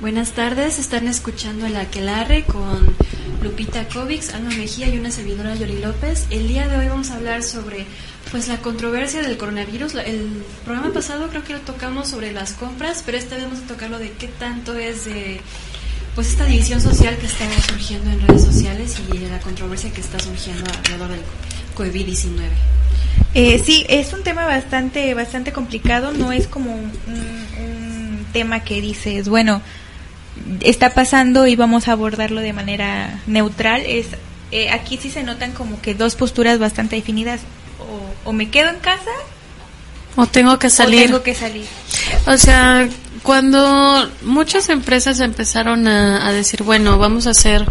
Buenas tardes, están escuchando el Aquelarre con Lupita Kovics, Alma Mejía y una servidora Yoli López. El día de hoy vamos a hablar sobre pues la controversia del coronavirus. El programa pasado creo que lo tocamos sobre las compras, pero esta vez vamos a tocarlo de qué tanto es de pues esta división social que está surgiendo en redes sociales y la controversia que está surgiendo alrededor del COVID-19. Eh, sí, es un tema bastante bastante complicado, no es como un, un tema que dices, bueno, está pasando y vamos a abordarlo de manera neutral. Es eh, aquí sí se notan como que dos posturas bastante definidas. O, me quedo en casa o tengo que salir. O tengo que salir. O sea, cuando muchas empresas empezaron a, decir, bueno, vamos a hacer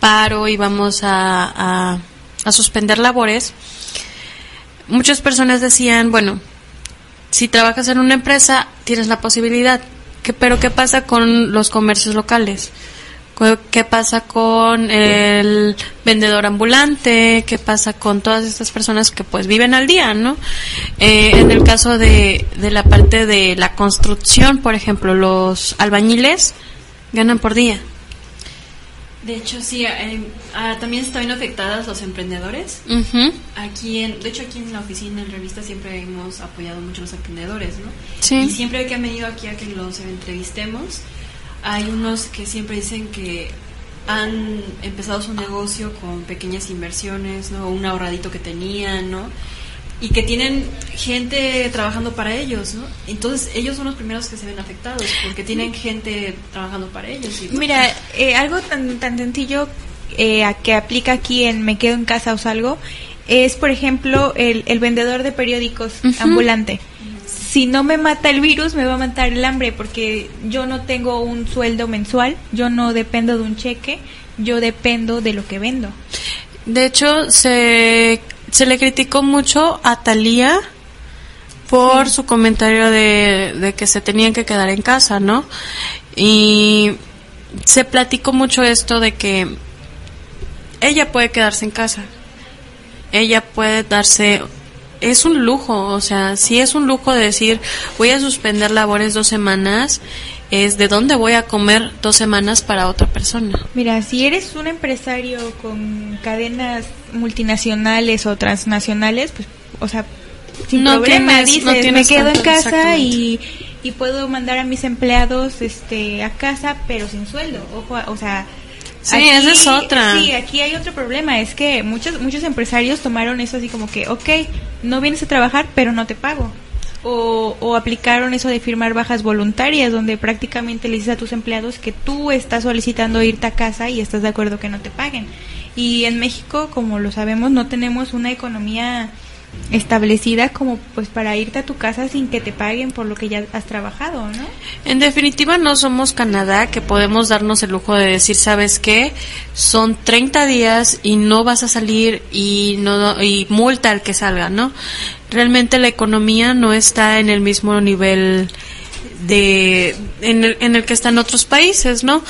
paro y vamos a, a suspender labores, muchas personas decían, bueno, si trabajas en una empresa, tienes la posibilidad, pero ¿qué pasa con los comercios locales? ¿Qué pasa con el vendedor ambulante? ¿Qué pasa con todas estas personas que pues viven al día, no? Eh, en el caso de, de la parte de la construcción, por ejemplo, los albañiles ganan por día. De hecho, sí, eh, ah, también están viendo afectadas los emprendedores. Aquí, en, de hecho, aquí en la oficina, en revista, siempre hemos apoyado mucho a los emprendedores, ¿no? Sí. Y siempre que han venido aquí a que los entrevistemos, hay unos que siempre dicen que han empezado su negocio con pequeñas inversiones, ¿no? Un ahorradito que tenían, ¿no? Y que tienen gente trabajando para ellos, ¿no? Entonces ellos son los primeros que se ven afectados porque tienen gente trabajando para ellos. Mira, eh, algo tan, tan sencillo eh, que aplica aquí en Me quedo en casa o salgo es, por ejemplo, el, el vendedor de periódicos ambulante. Si no me mata el virus, me va a matar el hambre porque yo no tengo un sueldo mensual, yo no dependo de un cheque, yo dependo de lo que vendo. De hecho, se se le criticó mucho a Talía por su comentario de, que se tenían que quedar en casa, ¿no? Y se platicó mucho esto de que ella puede quedarse en casa. Ella puede darse es un lujo, o sea, sí es un lujo de decir, voy a suspender labores dos semanas es de dónde voy a comer dos semanas para otra persona. Mira, si eres un empresario con cadenas multinacionales o transnacionales, pues, o sea, sin no problema, dices, me quedo en casa y, y puedo mandar a mis empleados este a casa, pero sin sueldo. Ojo, o sea, Sí, esa es otra. Sí, aquí hay otro problema, es que muchos muchos empresarios tomaron eso así como que, ok, no vienes a trabajar, pero no te pago. O, aplicaron eso de firmar bajas voluntarias, donde prácticamente le dices a tus empleados que tú estás solicitando irte a casa y estás de acuerdo que no te paguen. Y en México, como lo sabemos, no tenemos una economía establecida como pues para irte a tu casa sin que te paguen por lo que ya has trabajado, ¿no? En definitiva no somos Canadá que podemos darnos el lujo de decir, ¿sabes qué? Son 30 días y no vas a salir y no y multa al que salga, ¿no? Realmente la economía no está en el mismo nivel de en el, en el que están otros países, ¿no?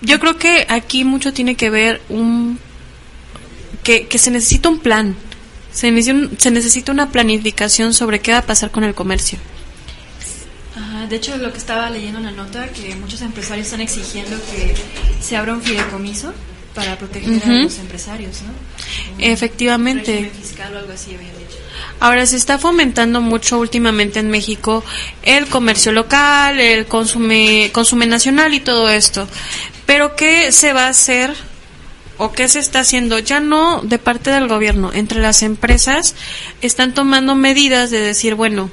Yo creo que aquí mucho tiene que ver un que, que se necesita un plan, se necesita, se necesita una planificación sobre qué va a pasar con el comercio. de hecho, lo que estaba leyendo en la nota, que muchos empresarios están exigiendo que se abra un fideicomiso para proteger a los empresarios, ¿no? Efectivamente. fiscal o algo así había dicho. Ahora se está fomentando mucho últimamente en México el comercio local, el consume, consume nacional y todo esto. Pero ¿qué se va a hacer o qué se está haciendo? Ya no de parte del gobierno, entre las empresas están tomando medidas de decir, bueno,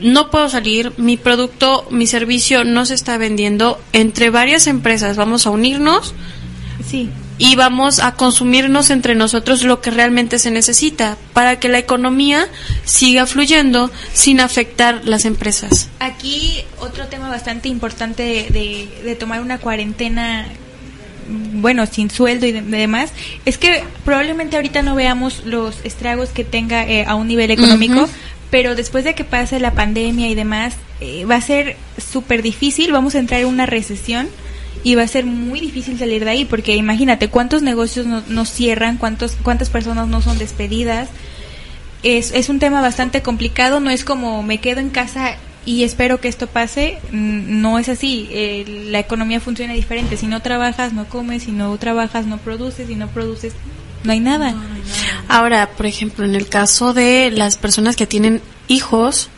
no puedo salir, mi producto, mi servicio no se está vendiendo, entre varias empresas vamos a unirnos. Sí y vamos a consumirnos entre nosotros lo que realmente se necesita para que la economía siga fluyendo sin afectar las empresas. Aquí otro tema bastante importante de, tomar una cuarentena bueno, sin sueldo y demás, es que probablemente ahorita no veamos los estragos que tenga eh, a un nivel económico, pero después de que pase la pandemia y demás, eh, va a ser súper difícil, vamos a entrar en una recesión y va a ser muy difícil salir de ahí porque imagínate cuántos negocios no, cierran, cuántos, cuántas personas no son despedidas. Es, es un tema bastante complicado, no es como me quedo en casa y espero que esto pase. Mm, no es así. Eh, la economía funciona diferente. Si no trabajas, no comes. Si no trabajas, no produces. Si no produces, no hay nada. Ahora, por ejemplo, en el caso de las personas que tienen hijos,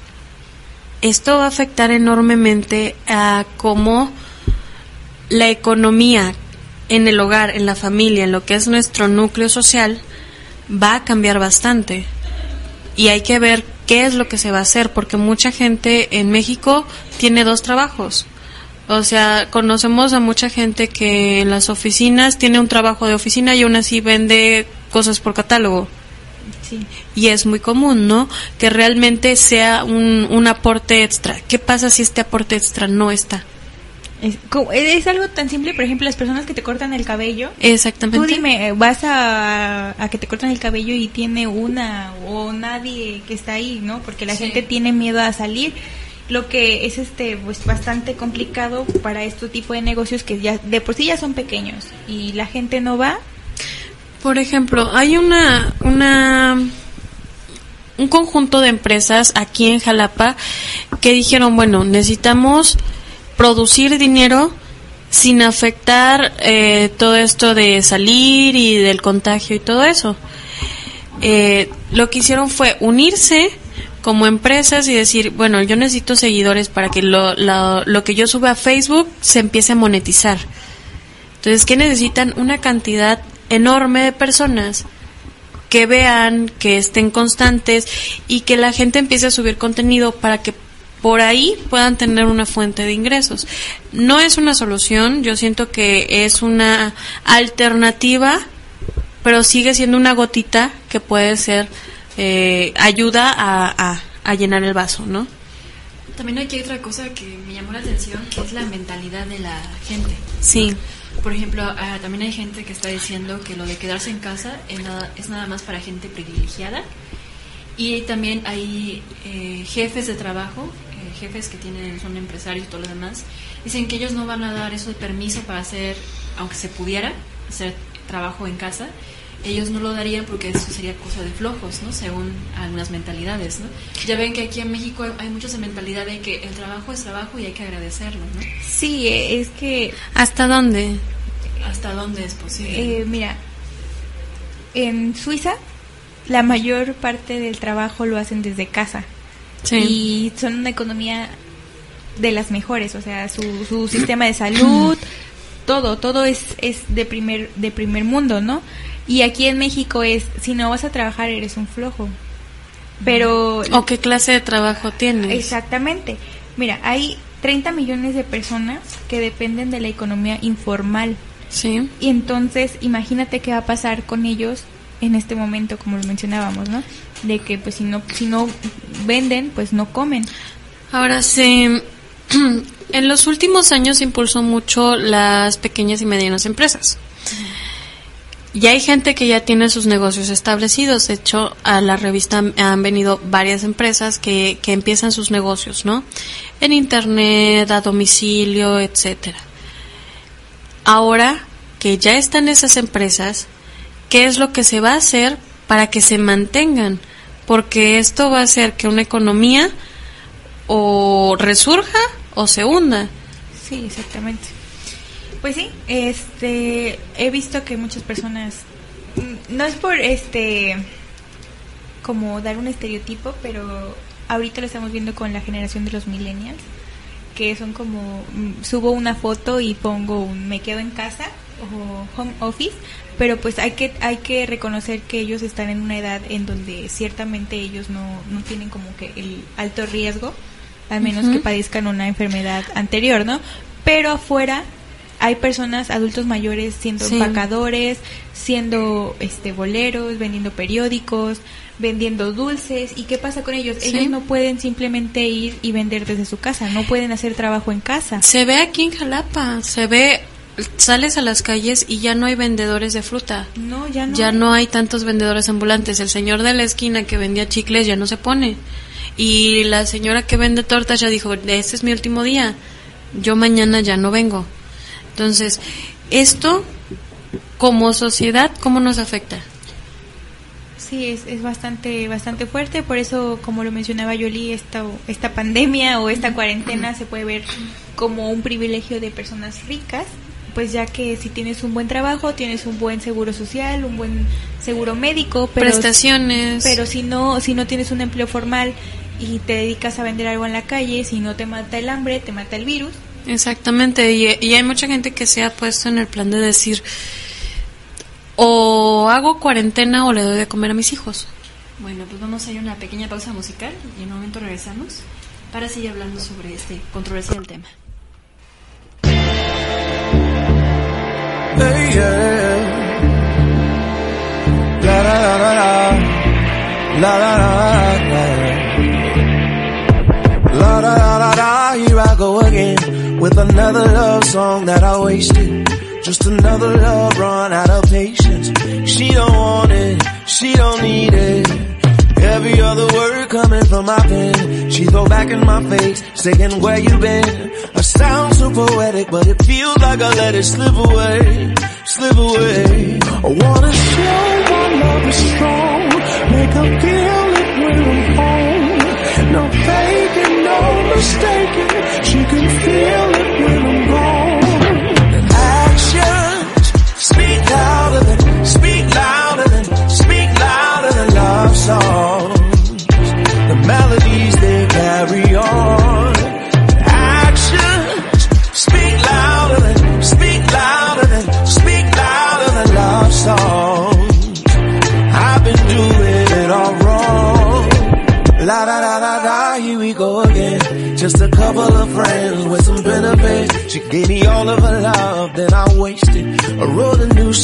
esto va a afectar enormemente a cómo la economía en el hogar, en la familia, en lo que es nuestro núcleo social, va a cambiar bastante. Y hay que ver qué es lo que se va a hacer, porque mucha gente en México tiene dos trabajos. O sea, conocemos a mucha gente que en las oficinas tiene un trabajo de oficina y aún así vende cosas por catálogo. Sí. Y es muy común, ¿no? Que realmente sea un, un aporte extra. ¿Qué pasa si este aporte extra no está? Es, algo tan simple, por ejemplo, las personas que te cortan el cabello. Exactamente. Tú dime, eh, vas a, a, que te cortan el cabello y tiene una o nadie que está ahí, ¿no? Porque la gente tiene miedo a salir. Lo que es este pues bastante complicado para este tipo de negocios que ya de por sí ya son pequeños y la gente no va. Por ejemplo, hay una una un conjunto de empresas aquí en Jalapa que dijeron, bueno, necesitamos producir dinero sin afectar eh, todo esto de salir y del contagio y todo eso. Eh, lo que hicieron fue unirse como empresas y decir, bueno, yo necesito seguidores para que lo, lo, que yo suba a Facebook se empiece a monetizar. Entonces, ¿qué necesitan? Una cantidad enorme de personas que vean, que estén constantes y que la gente empiece a subir contenido para que por ahí puedan tener una fuente de ingresos. No es una solución, yo siento que es una alternativa, pero sigue siendo una gotita que puede ser eh, ayuda a, a, llenar el vaso, ¿no? También hay otra cosa que me llamó la atención, que es la mentalidad de la gente. Sí. Por ejemplo, ah, también hay gente que está diciendo que lo de quedarse en casa es nada, es nada más para gente privilegiada. Y también hay eh, jefes de trabajo jefes que tienen, son empresarios y todo lo demás, dicen que ellos no van a dar eso de permiso para hacer, aunque se pudiera, hacer trabajo en casa, ellos no lo darían porque eso sería cosa de flojos, ¿no? Según algunas mentalidades, ¿no? Ya ven que aquí en México hay mucha mentalidad de que el trabajo es trabajo y hay que agradecerlo, ¿no? Sí, es que... ¿Hasta dónde? ¿Hasta dónde es posible? Eh, mira, en Suiza la mayor parte del trabajo lo hacen desde casa. Y son una economía de las mejores, o sea, su, su sistema de salud, todo, todo es, es de primer, de primer mundo, ¿no? Y aquí en México es, si no vas a trabajar, eres un flojo. Pero... ¿O qué clase de trabajo tienes? Exactamente. Mira, hay 30 millones de personas que dependen de la economía informal. Sí. Y entonces, imagínate qué va a pasar con ellos en este momento, como lo mencionábamos, ¿no? De que pues si no, si no venden, pues no comen. Ahora sí, en los últimos años se impulsó mucho las pequeñas y medianas empresas. Y hay gente que ya tiene sus negocios establecidos. De hecho, a la revista han venido varias empresas que, que empiezan sus negocios, ¿no? En internet, a domicilio, etcétera. Ahora que ya están esas empresas, qué es lo que se va a hacer para que se mantengan, porque esto va a hacer que una economía o resurja o se hunda. Sí, exactamente. Pues sí, este, he visto que muchas personas, mm, no es por este, como dar un estereotipo, pero ahorita lo estamos viendo con la generación de los millennials, que son como, mm, subo una foto y pongo un me quedo en casa o home office, pero pues hay que hay que reconocer que ellos están en una edad en donde ciertamente ellos no, no tienen como que el alto riesgo, al menos que padezcan una enfermedad anterior, ¿no? Pero afuera hay personas, adultos mayores, siendo empacadores, siendo este boleros, vendiendo periódicos, vendiendo dulces. ¿Y qué pasa con ellos? Ellos no pueden simplemente ir y vender desde su casa, no pueden hacer trabajo en casa. Se ve aquí en Jalapa, se ve sales a las calles y ya no hay vendedores de fruta. No, ya no. Ya no hay tantos vendedores ambulantes. El señor de la esquina que vendía chicles ya no se pone. Y la señora que vende tortas ya dijo, este es mi último día. Yo mañana ya no vengo. Entonces, esto como sociedad, ¿cómo nos afecta? Sí, es, es bastante bastante fuerte, por eso, como lo mencionaba Yoli, esta, esta pandemia o esta cuarentena se puede ver como un privilegio de personas ricas, pues ya que si tienes un buen trabajo, tienes un buen seguro social, un buen seguro médico, pero, prestaciones. Pero si no, si no tienes un empleo formal y te dedicas a vender algo en la calle, si no te mata el hambre, te mata el virus. Exactamente, y, y hay mucha gente que se ha puesto en el plan de decir, o hago cuarentena o le doy de comer a mis hijos. Bueno, pues vamos a ir a una pequeña pausa musical y en un momento regresamos para seguir hablando sobre este controversial tema. La la la la la la la la la la here I go again with another love song that I wasted Just another love run out of patience. She don't want it, she don't need it. Every other word coming from my pen. She throw back in my face, saying where you been. I sound so poetic, but it feels like I let it slip away, slip away. I wanna show my love is strong, make her feel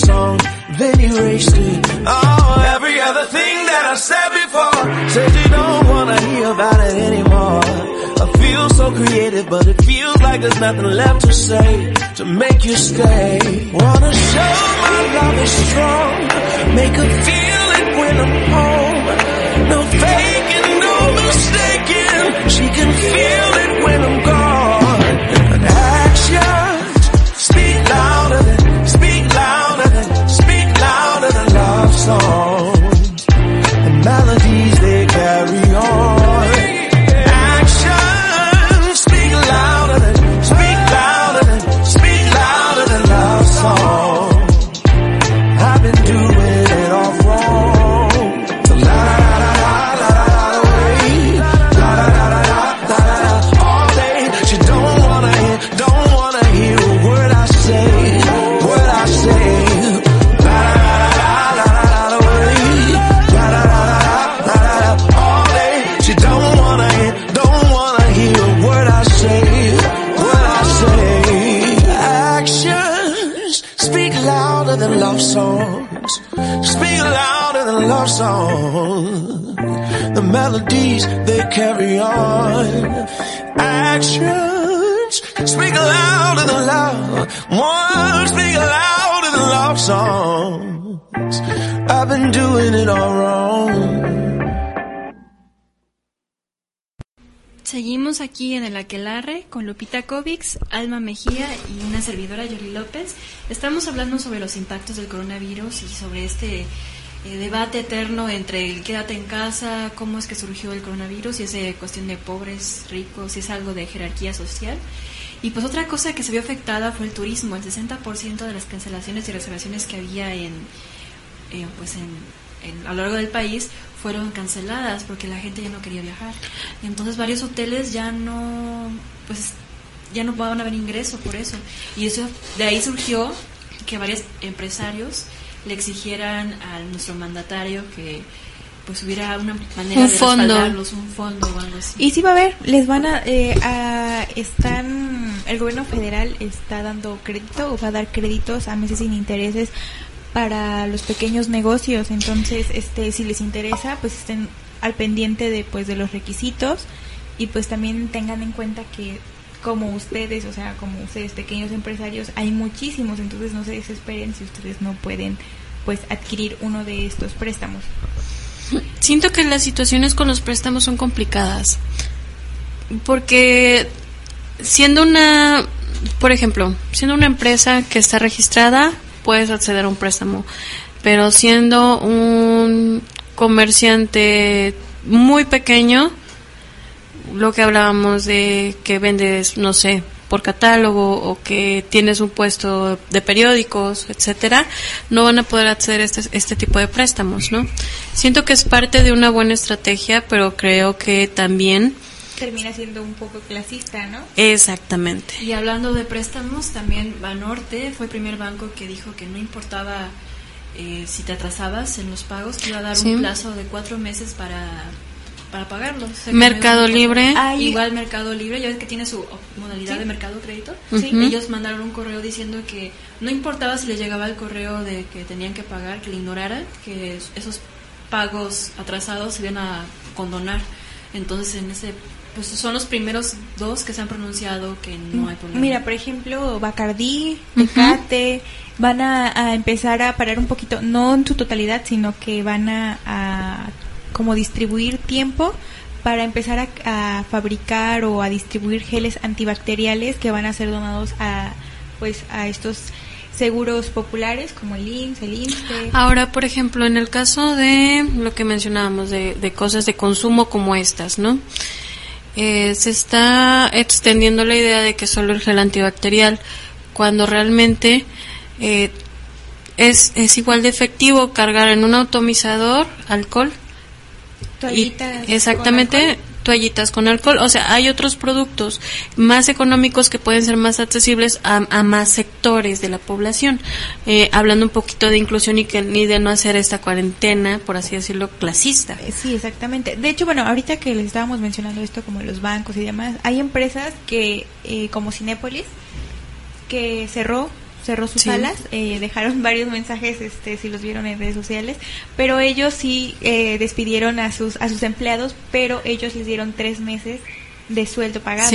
song, then erased it. Oh, every other thing that I said before. Said you don't wanna hear about it anymore. I feel so creative, but it feels like there's nothing left to say to make you stay. Wanna show my love is strong, make her feel it when I'm home. No faking, Seguimos aquí en el Aquelarre con Lupita Kovics, Alma Mejía y una servidora Yoli López. Estamos hablando sobre los impactos del coronavirus y sobre este eh, debate eterno entre el quédate en casa, cómo es que surgió el coronavirus, si es de cuestión de pobres, ricos, si es algo de jerarquía social. Y pues otra cosa que se vio afectada fue el turismo. El 60% de las cancelaciones y reservaciones que había en, eh, pues en, a lo largo del país fueron canceladas porque la gente ya no quería viajar. entonces varios hoteles ya no, pues ya no van a haber ingreso por eso. Y eso de ahí surgió que varios empresarios le exigieran a nuestro mandatario que pues hubiera una manera de fondo. un fondo o algo así. Y sí va a haber, les van a, eh, a, están, el gobierno federal está dando crédito o va a dar créditos a meses sin intereses para los pequeños negocios, entonces este si les interesa pues estén al pendiente de pues de los requisitos y pues también tengan en cuenta que como ustedes, o sea, como ustedes pequeños empresarios, hay muchísimos, entonces no se desesperen si ustedes no pueden pues adquirir uno de estos préstamos. Siento que las situaciones con los préstamos son complicadas. Porque siendo una, por ejemplo, siendo una empresa que está registrada, puedes acceder a un préstamo. Pero siendo un comerciante muy pequeño, lo que hablábamos de que vendes, no sé, por catálogo o que tienes un puesto de periódicos, etcétera, no van a poder acceder a este, este tipo de préstamos, ¿no? Siento que es parte de una buena estrategia, pero creo que también termina siendo un poco clasista, ¿no? Exactamente. Y hablando de préstamos, también Banorte fue el primer banco que dijo que no importaba eh, si te atrasabas en los pagos, que iba a dar un plazo de cuatro meses para para pagarlo. Mercado Libre. igual Mercado Libre, ya ves que tiene su modalidad de mercado crédito. Ellos mandaron un correo diciendo que no importaba si les llegaba el correo de que tenían que pagar, que le ignoraran, que esos pagos atrasados se iban a condonar. Entonces, en ese pues son los primeros dos que se han pronunciado que no hay problema. Mira, por ejemplo, Bacardí, Tecate, van a, empezar a parar un poquito, no en su totalidad, sino que van a, como distribuir tiempo para empezar a, fabricar o a distribuir geles antibacteriales que van a ser donados a pues a estos seguros populares como el IMSS, el INSTE. Ahora, por ejemplo, en el caso de lo que mencionábamos de, de cosas de consumo como estas, ¿no? Eh, se está extendiendo la idea de que solo el gel antibacterial, cuando realmente eh, es, es igual de efectivo cargar en un atomizador alcohol. exactamente, toallitas con alcohol. O sea, hay otros productos más económicos que pueden ser más accesibles a, más sectores de la población. Eh, hablando un poquito de inclusión y, que, ni de no hacer esta cuarentena, por así decirlo, clasista. Eh, sí, exactamente. De hecho, bueno, ahorita que les estábamos mencionando esto como los bancos y demás, hay empresas que, eh, como Cinépolis, que cerró cerró sus salas, eh, dejaron varios mensajes, este, si los vieron en redes sociales, pero ellos sí eh, despidieron a sus a sus empleados, pero ellos les dieron tres meses de sueldo pagado.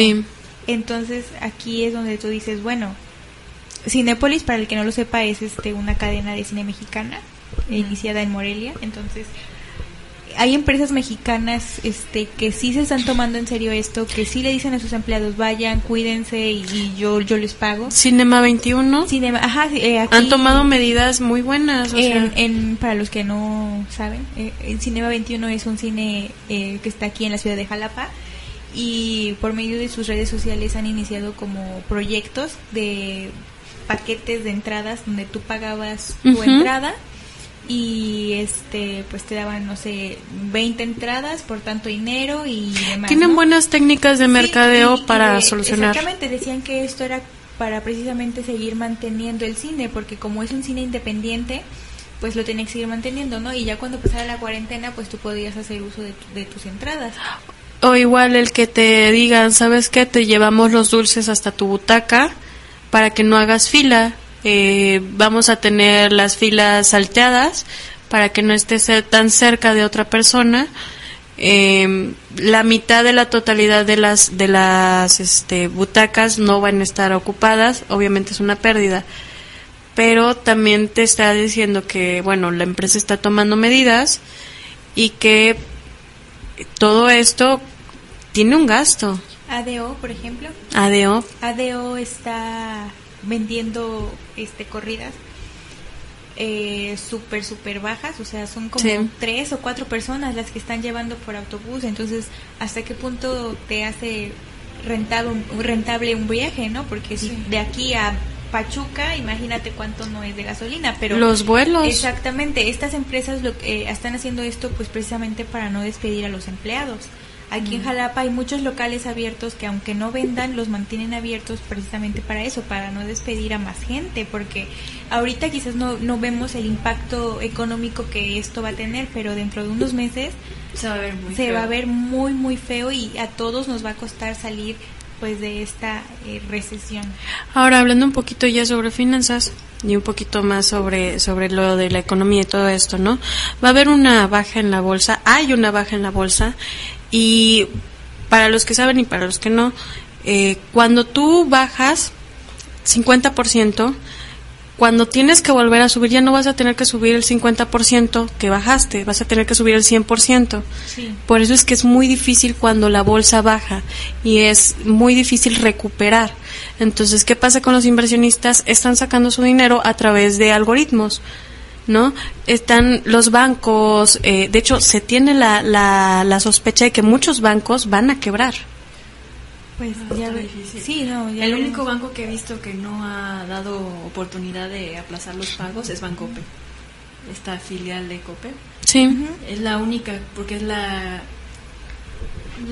Entonces aquí es donde tú dices, bueno, Cinépolis, para el que no lo sepa, es este una cadena de cine mexicana iniciada en Morelia, entonces hay empresas mexicanas este que sí se están tomando en serio esto, que sí le dicen a sus empleados, vayan, cuídense y, yo yo les pago. Cinema 21. Cinema, ajá, eh, Han tomado medidas muy buenas. en, para los que no saben, eh, Cinema 21 es un cine eh, que está aquí en la ciudad de Jalapa y por medio de sus redes sociales han iniciado como proyectos de paquetes de entradas donde tú pagabas tu entrada y este pues te daban no sé 20 entradas por tanto dinero y demás tienen buenas técnicas de mercadeo para solucionar. exactamente decían que esto era para precisamente seguir manteniendo el cine porque como es un cine independiente pues lo tenía que seguir manteniendo no y ya cuando pasara la cuarentena pues tú podías hacer uso de, de tus entradas. O igual el que te digan sabes qué te llevamos los dulces hasta tu butaca para que no hagas fila eh, vamos a tener las filas salteadas para que no estés tan cerca de otra persona. Eh, la mitad de la totalidad de las de las este, butacas no van a estar ocupadas, obviamente es una pérdida, pero también te está diciendo que bueno la empresa está tomando medidas y que todo esto tiene un gasto. ADO, por ejemplo. ADO. ADO está vendiendo este corridas eh, súper súper bajas o sea son como tres o cuatro personas las que están llevando por autobús entonces hasta qué punto te hace rentable rentable un viaje no porque si de aquí a Pachuca, imagínate cuánto no es de gasolina, pero los vuelos. Exactamente, estas empresas lo que eh, están haciendo esto pues precisamente para no despedir a los empleados. Aquí en Jalapa hay muchos locales abiertos que aunque no vendan, los mantienen abiertos precisamente para eso, para no despedir a más gente, porque ahorita quizás no, no vemos el impacto económico que esto va a tener, pero dentro de unos meses se va a ver muy, se Va a ver muy, muy feo y a todos nos va a costar salir pues de esta eh, recesión. Ahora hablando un poquito ya sobre finanzas y un poquito más sobre sobre lo de la economía y todo esto, ¿no? Va a haber una baja en la bolsa, hay una baja en la bolsa y para los que saben y para los que no, eh, cuando tú bajas 50%, cuando tienes que volver a subir ya no vas a tener que subir el 50% que bajaste, vas a tener que subir el 100%. Por eso es que es muy difícil cuando la bolsa baja y es muy difícil recuperar. Entonces, ¿qué pasa con los inversionistas? Están sacando su dinero a través de algoritmos ¿no? Están los bancos, eh, de hecho, se tiene la, la, la, sospecha de que muchos bancos van a quebrar. Pues ah, ya Sí, no, El único banco que he visto que no ha dado oportunidad de aplazar los pagos es Bancope, esta filial de Cope. Sí. Es la única, porque es la,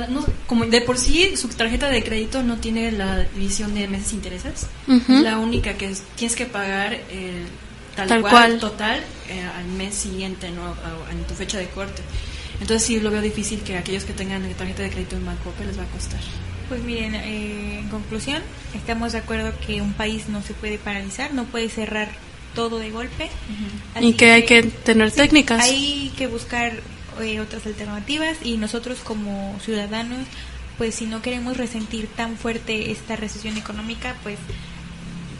no, como de por sí su tarjeta de crédito no tiene la división de meses intereses. Es la única que tienes que pagar el tal, cual, total eh, al mes siguiente, ¿no? en tu fecha de corte. Entonces sí lo veo difícil que aquellos que tengan tarjeta de crédito en Bancope les va a costar. Pues miren, eh, en conclusión, estamos de acuerdo que un país no se puede paralizar, no puede cerrar todo de golpe. Y que, hay que tener técnicas. Hay que buscar eh, otras alternativas y nosotros como ciudadanos, pues si no queremos resentir tan fuerte esta recesión económica, pues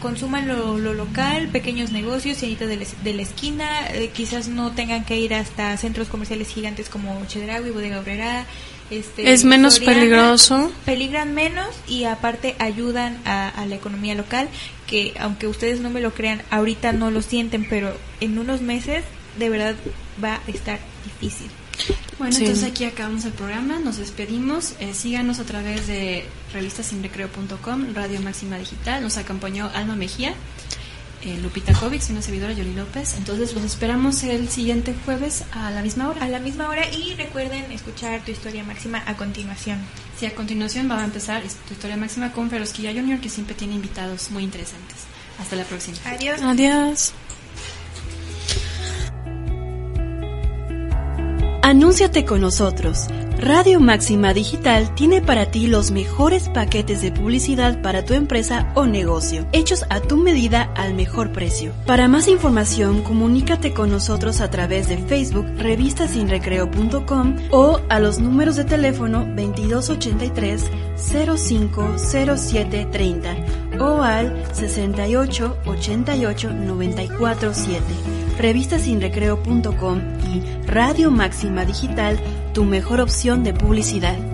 consuman lo, local, pequeños negocios, cienitas de, de, la esquina, eh, quizás no tengan que ir hasta centros comerciales gigantes como Chedraui, Bodega Obrera. Este, es menos peligroso. Peligran menos y aparte ayudan a, a, la economía local, que aunque ustedes no me lo crean, ahorita no lo sienten, pero en unos meses de verdad va a estar difícil. Bueno, entonces aquí acabamos el programa, nos despedimos. Eh, síganos a través de revistasinrecreo.com, Radio Máxima Digital. Nos acompañó Alma Mejía, eh, Lupita Kovic y una servidora Yoli López. Entonces los esperamos el siguiente jueves a la misma hora. A la misma hora y recuerden escuchar tu historia máxima a continuación. Sí, a continuación va a empezar tu historia máxima con Ferosquilla Junior, que siempre tiene invitados muy interesantes. Hasta la próxima. Adiós. Adiós. Anúnciate con nosotros. Radio Máxima Digital tiene para ti los mejores paquetes de publicidad para tu empresa o negocio, hechos a tu medida al mejor precio. Para más información, comunícate con nosotros a través de Facebook, revistasinrecreo.com o a los números de teléfono 2283 050730 o al 68 88 revistasinrecreo.com y Radio Máxima Digital, tu mejor opción de publicidad.